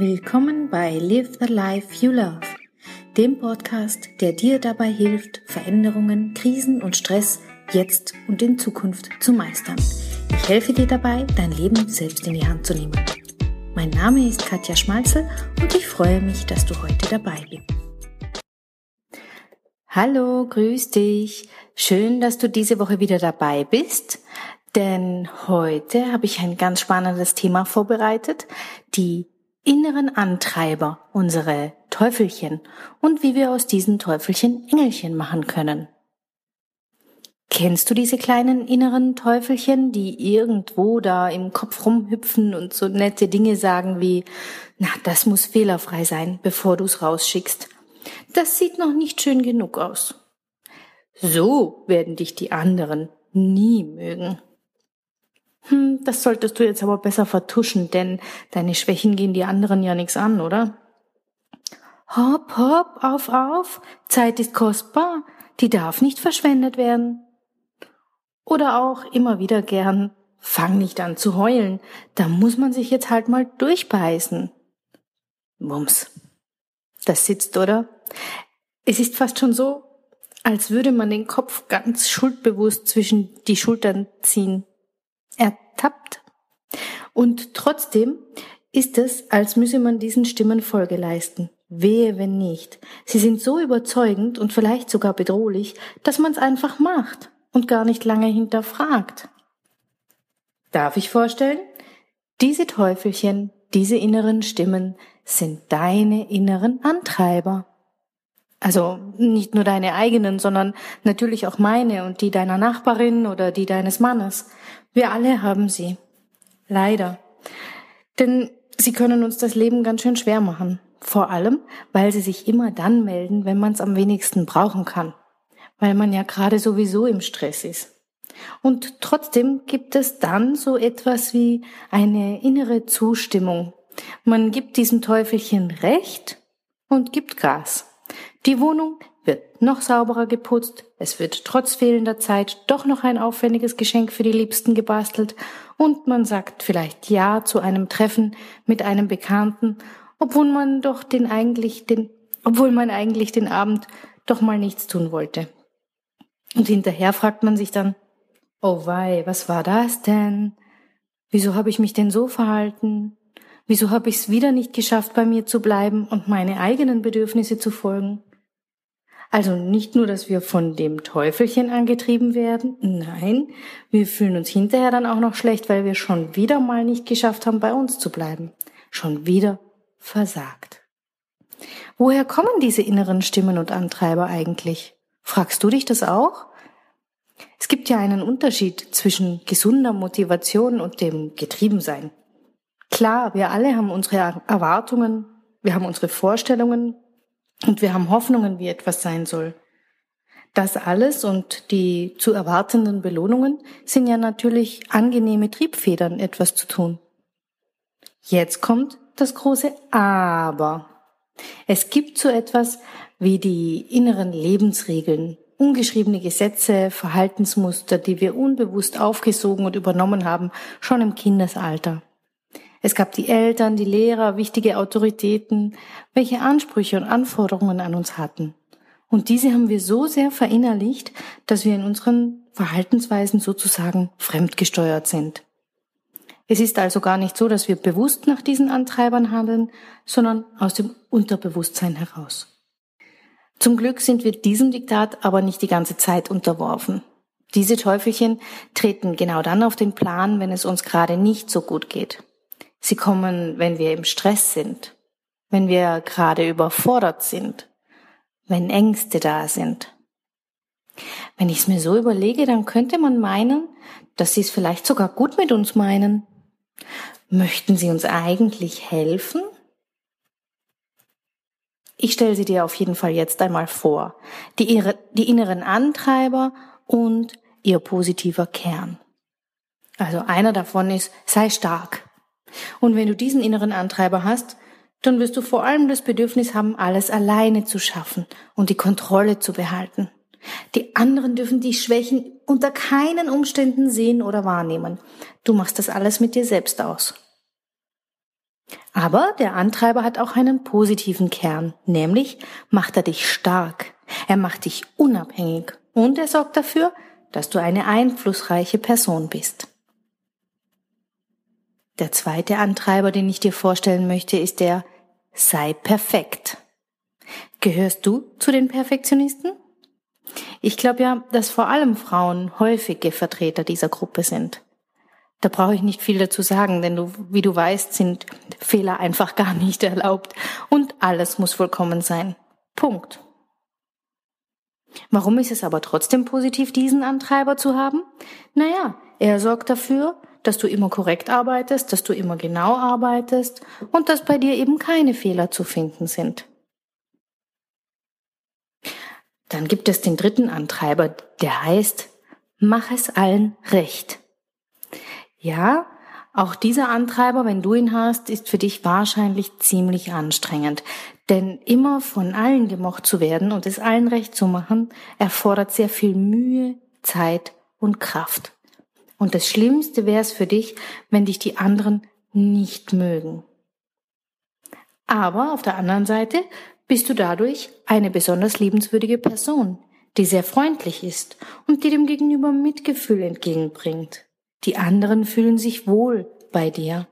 Willkommen bei Live the Life You Love, dem Podcast, der dir dabei hilft, Veränderungen, Krisen und Stress jetzt und in Zukunft zu meistern. Ich helfe dir dabei, dein Leben selbst in die Hand zu nehmen. Mein Name ist Katja Schmalzel und ich freue mich, dass du heute dabei bist. Hallo, grüß dich. Schön, dass du diese Woche wieder dabei bist, denn heute habe ich ein ganz spannendes Thema vorbereitet, die inneren Antreiber, unsere Teufelchen und wie wir aus diesen Teufelchen Engelchen machen können. Kennst du diese kleinen inneren Teufelchen, die irgendwo da im Kopf rumhüpfen und so nette Dinge sagen wie, na, das muss fehlerfrei sein, bevor du es rausschickst. Das sieht noch nicht schön genug aus. So werden dich die anderen nie mögen. Hm, das solltest du jetzt aber besser vertuschen, denn deine Schwächen gehen die anderen ja nichts an, oder? Hopp, hopp, auf, auf, Zeit ist kostbar, die darf nicht verschwendet werden. Oder auch immer wieder gern, fang nicht an zu heulen, da muss man sich jetzt halt mal durchbeißen. Wumms. Das sitzt, oder? Es ist fast schon so, als würde man den Kopf ganz schuldbewusst zwischen die Schultern ziehen ertappt. Und trotzdem ist es, als müsse man diesen Stimmen Folge leisten. Wehe, wenn nicht. Sie sind so überzeugend und vielleicht sogar bedrohlich, dass man es einfach macht und gar nicht lange hinterfragt. Darf ich vorstellen? Diese Teufelchen, diese inneren Stimmen sind deine inneren Antreiber. Also nicht nur deine eigenen, sondern natürlich auch meine und die deiner Nachbarin oder die deines Mannes. Wir alle haben sie. Leider. Denn sie können uns das Leben ganz schön schwer machen. Vor allem, weil sie sich immer dann melden, wenn man es am wenigsten brauchen kann. Weil man ja gerade sowieso im Stress ist. Und trotzdem gibt es dann so etwas wie eine innere Zustimmung. Man gibt diesem Teufelchen Recht und gibt Gas. Die Wohnung wird noch sauberer geputzt, es wird trotz fehlender Zeit doch noch ein aufwendiges Geschenk für die Liebsten gebastelt und man sagt vielleicht Ja zu einem Treffen mit einem Bekannten, obwohl man doch den eigentlich den, obwohl man eigentlich den Abend doch mal nichts tun wollte. Und hinterher fragt man sich dann, oh wei, was war das denn? Wieso habe ich mich denn so verhalten? Wieso habe ich es wieder nicht geschafft, bei mir zu bleiben und meine eigenen Bedürfnisse zu folgen? Also nicht nur, dass wir von dem Teufelchen angetrieben werden, nein, wir fühlen uns hinterher dann auch noch schlecht, weil wir schon wieder mal nicht geschafft haben, bei uns zu bleiben. Schon wieder versagt. Woher kommen diese inneren Stimmen und Antreiber eigentlich? Fragst du dich das auch? Es gibt ja einen Unterschied zwischen gesunder Motivation und dem Getriebensein. Klar, wir alle haben unsere Erwartungen, wir haben unsere Vorstellungen, und wir haben Hoffnungen, wie etwas sein soll. Das alles und die zu erwartenden Belohnungen sind ja natürlich angenehme Triebfedern, etwas zu tun. Jetzt kommt das große Aber. Es gibt so etwas wie die inneren Lebensregeln, ungeschriebene Gesetze, Verhaltensmuster, die wir unbewusst aufgesogen und übernommen haben, schon im Kindesalter. Es gab die Eltern, die Lehrer, wichtige Autoritäten, welche Ansprüche und Anforderungen an uns hatten. Und diese haben wir so sehr verinnerlicht, dass wir in unseren Verhaltensweisen sozusagen fremdgesteuert sind. Es ist also gar nicht so, dass wir bewusst nach diesen Antreibern handeln, sondern aus dem Unterbewusstsein heraus. Zum Glück sind wir diesem Diktat aber nicht die ganze Zeit unterworfen. Diese Teufelchen treten genau dann auf den Plan, wenn es uns gerade nicht so gut geht. Sie kommen, wenn wir im Stress sind, wenn wir gerade überfordert sind, wenn Ängste da sind. Wenn ich es mir so überlege, dann könnte man meinen, dass sie es vielleicht sogar gut mit uns meinen. Möchten sie uns eigentlich helfen? Ich stelle sie dir auf jeden Fall jetzt einmal vor. Die, die inneren Antreiber und ihr positiver Kern. Also einer davon ist, sei stark. Und wenn du diesen inneren Antreiber hast, dann wirst du vor allem das Bedürfnis haben, alles alleine zu schaffen und die Kontrolle zu behalten. Die anderen dürfen die Schwächen unter keinen Umständen sehen oder wahrnehmen. Du machst das alles mit dir selbst aus. Aber der Antreiber hat auch einen positiven Kern, nämlich macht er dich stark, er macht dich unabhängig und er sorgt dafür, dass du eine einflussreiche Person bist. Der zweite Antreiber, den ich dir vorstellen möchte, ist der sei perfekt. Gehörst du zu den Perfektionisten? Ich glaube ja, dass vor allem Frauen häufige Vertreter dieser Gruppe sind. Da brauche ich nicht viel dazu sagen, denn du, wie du weißt, sind Fehler einfach gar nicht erlaubt und alles muss vollkommen sein. Punkt. Warum ist es aber trotzdem positiv, diesen Antreiber zu haben? Naja, er sorgt dafür, dass du immer korrekt arbeitest, dass du immer genau arbeitest und dass bei dir eben keine Fehler zu finden sind. Dann gibt es den dritten Antreiber, der heißt, mach es allen recht. Ja, auch dieser Antreiber, wenn du ihn hast, ist für dich wahrscheinlich ziemlich anstrengend. Denn immer von allen gemocht zu werden und es allen recht zu machen, erfordert sehr viel Mühe, Zeit und Kraft. Und das Schlimmste wäre es für dich, wenn dich die anderen nicht mögen. Aber auf der anderen Seite bist du dadurch eine besonders liebenswürdige Person, die sehr freundlich ist und die dem Gegenüber Mitgefühl entgegenbringt. Die anderen fühlen sich wohl bei dir.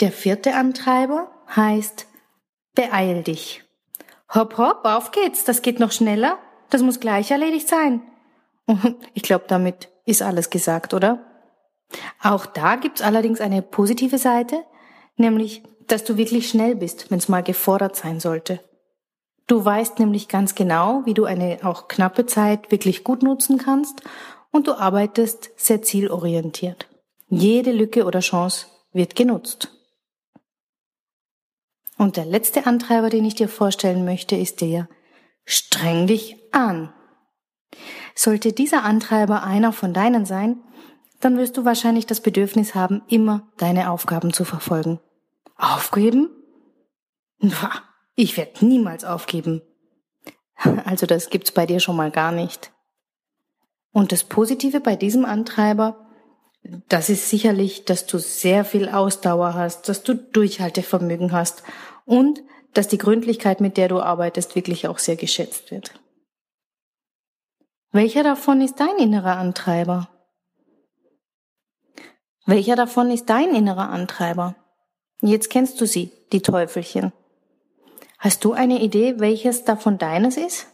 Der vierte Antreiber heißt Beeil dich. Hopp, hopp, auf geht's, das geht noch schneller, das muss gleich erledigt sein. Ich glaube, damit ist alles gesagt, oder? Auch da gibt's allerdings eine positive Seite, nämlich, dass du wirklich schnell bist, wenn es mal gefordert sein sollte. Du weißt nämlich ganz genau, wie du eine auch knappe Zeit wirklich gut nutzen kannst und du arbeitest sehr zielorientiert. Jede Lücke oder Chance wird genutzt. Und der letzte Antreiber, den ich dir vorstellen möchte, ist der, streng dich an. Sollte dieser Antreiber einer von deinen sein, dann wirst du wahrscheinlich das Bedürfnis haben, immer deine Aufgaben zu verfolgen. Aufgeben? Ich werde niemals aufgeben. Also das gibt's bei dir schon mal gar nicht. Und das Positive bei diesem Antreiber, das ist sicherlich, dass du sehr viel Ausdauer hast, dass du Durchhaltevermögen hast und dass die Gründlichkeit, mit der du arbeitest, wirklich auch sehr geschätzt wird. Welcher davon ist dein innerer Antreiber? Welcher davon ist dein innerer Antreiber? Jetzt kennst du sie, die Teufelchen. Hast du eine Idee, welches davon deines ist?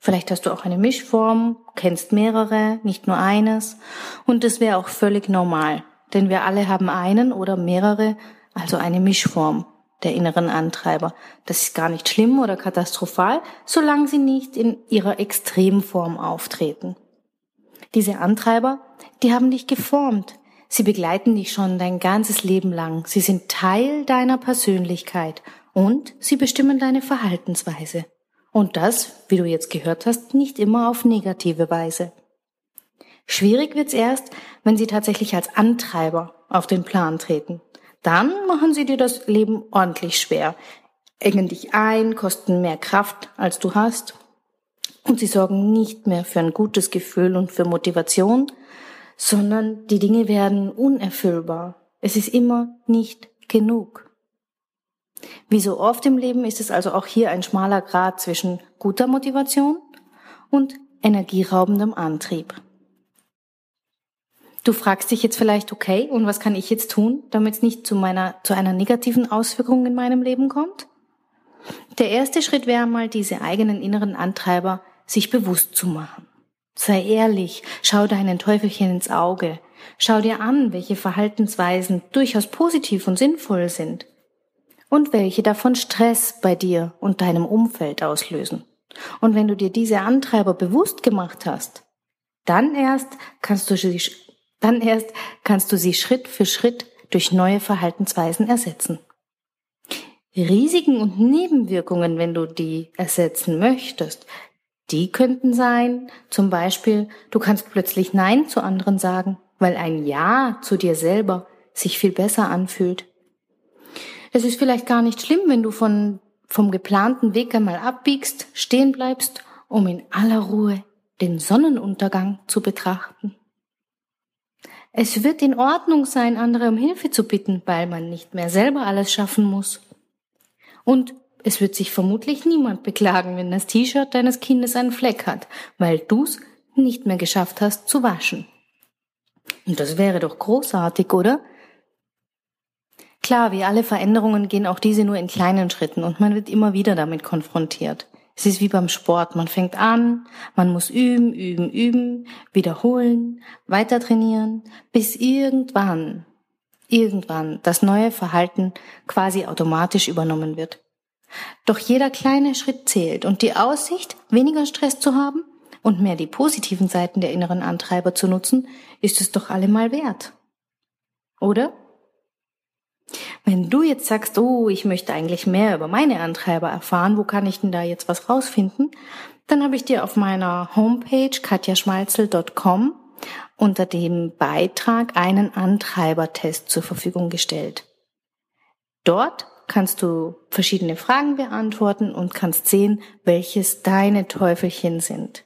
Vielleicht hast du auch eine Mischform, kennst mehrere, nicht nur eines. Und das wäre auch völlig normal, denn wir alle haben einen oder mehrere, also eine Mischform der inneren Antreiber. Das ist gar nicht schlimm oder katastrophal, solange sie nicht in ihrer Extremform auftreten. Diese Antreiber, die haben dich geformt. Sie begleiten dich schon dein ganzes Leben lang. Sie sind Teil deiner Persönlichkeit und sie bestimmen deine Verhaltensweise. Und das, wie du jetzt gehört hast, nicht immer auf negative Weise. Schwierig wird's erst, wenn sie tatsächlich als Antreiber auf den Plan treten. Dann machen sie dir das Leben ordentlich schwer, engen dich ein, kosten mehr Kraft, als du hast, und sie sorgen nicht mehr für ein gutes Gefühl und für Motivation, sondern die Dinge werden unerfüllbar. Es ist immer nicht genug. Wie so oft im Leben ist es also auch hier ein schmaler Grad zwischen guter Motivation und energieraubendem Antrieb. Du fragst dich jetzt vielleicht, okay, und was kann ich jetzt tun, damit es nicht zu meiner, zu einer negativen Auswirkung in meinem Leben kommt? Der erste Schritt wäre mal, diese eigenen inneren Antreiber sich bewusst zu machen. Sei ehrlich, schau deinen Teufelchen ins Auge, schau dir an, welche Verhaltensweisen durchaus positiv und sinnvoll sind und welche davon Stress bei dir und deinem Umfeld auslösen. Und wenn du dir diese Antreiber bewusst gemacht hast, dann erst kannst du sie, dann erst kannst du sie Schritt für Schritt durch neue Verhaltensweisen ersetzen. Risiken und Nebenwirkungen, wenn du die ersetzen möchtest, die könnten sein, zum Beispiel, du kannst plötzlich Nein zu anderen sagen, weil ein Ja zu dir selber sich viel besser anfühlt es ist vielleicht gar nicht schlimm, wenn du von, vom geplanten Weg einmal abbiegst, stehen bleibst, um in aller Ruhe den Sonnenuntergang zu betrachten. Es wird in Ordnung sein, andere um Hilfe zu bitten, weil man nicht mehr selber alles schaffen muss. Und es wird sich vermutlich niemand beklagen, wenn das T-Shirt deines Kindes einen Fleck hat, weil du's nicht mehr geschafft hast zu waschen. Und das wäre doch großartig, oder? Klar, wie alle Veränderungen gehen auch diese nur in kleinen Schritten und man wird immer wieder damit konfrontiert. Es ist wie beim Sport. Man fängt an, man muss üben, üben, üben, wiederholen, weiter trainieren, bis irgendwann, irgendwann das neue Verhalten quasi automatisch übernommen wird. Doch jeder kleine Schritt zählt und die Aussicht, weniger Stress zu haben und mehr die positiven Seiten der inneren Antreiber zu nutzen, ist es doch allemal wert. Oder? Wenn du jetzt sagst, oh, ich möchte eigentlich mehr über meine Antreiber erfahren, wo kann ich denn da jetzt was rausfinden? Dann habe ich dir auf meiner Homepage katjaschmalzel.com unter dem Beitrag einen Antreibertest zur Verfügung gestellt. Dort kannst du verschiedene Fragen beantworten und kannst sehen, welches deine Teufelchen sind.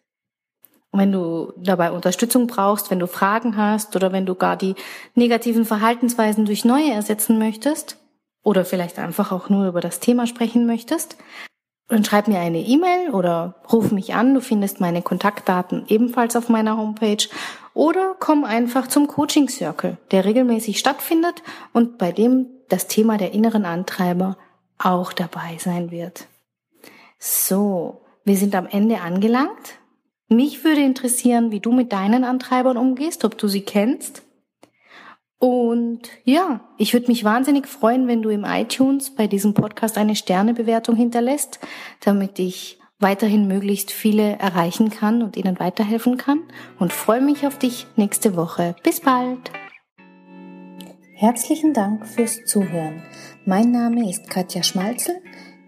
Und wenn du dabei Unterstützung brauchst, wenn du Fragen hast oder wenn du gar die negativen Verhaltensweisen durch neue ersetzen möchtest oder vielleicht einfach auch nur über das Thema sprechen möchtest, dann schreib mir eine E-Mail oder ruf mich an. Du findest meine Kontaktdaten ebenfalls auf meiner Homepage oder komm einfach zum Coaching Circle, der regelmäßig stattfindet und bei dem das Thema der inneren Antreiber auch dabei sein wird. So, wir sind am Ende angelangt. Mich würde interessieren, wie du mit deinen Antreibern umgehst, ob du sie kennst. Und ja, ich würde mich wahnsinnig freuen, wenn du im iTunes bei diesem Podcast eine Sternebewertung hinterlässt, damit ich weiterhin möglichst viele erreichen kann und ihnen weiterhelfen kann und freue mich auf dich nächste Woche. Bis bald! Herzlichen Dank fürs Zuhören. Mein Name ist Katja Schmalzel.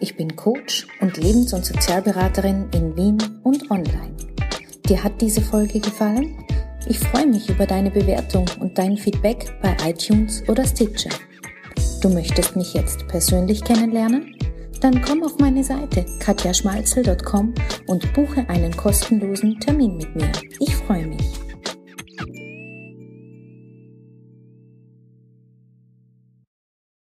Ich bin Coach und Lebens- und Sozialberaterin in Wien und online. Dir hat diese Folge gefallen? Ich freue mich über deine Bewertung und dein Feedback bei iTunes oder Stitcher. Du möchtest mich jetzt persönlich kennenlernen? Dann komm auf meine Seite katjaschmalzel.com und buche einen kostenlosen Termin mit mir. Ich freue mich.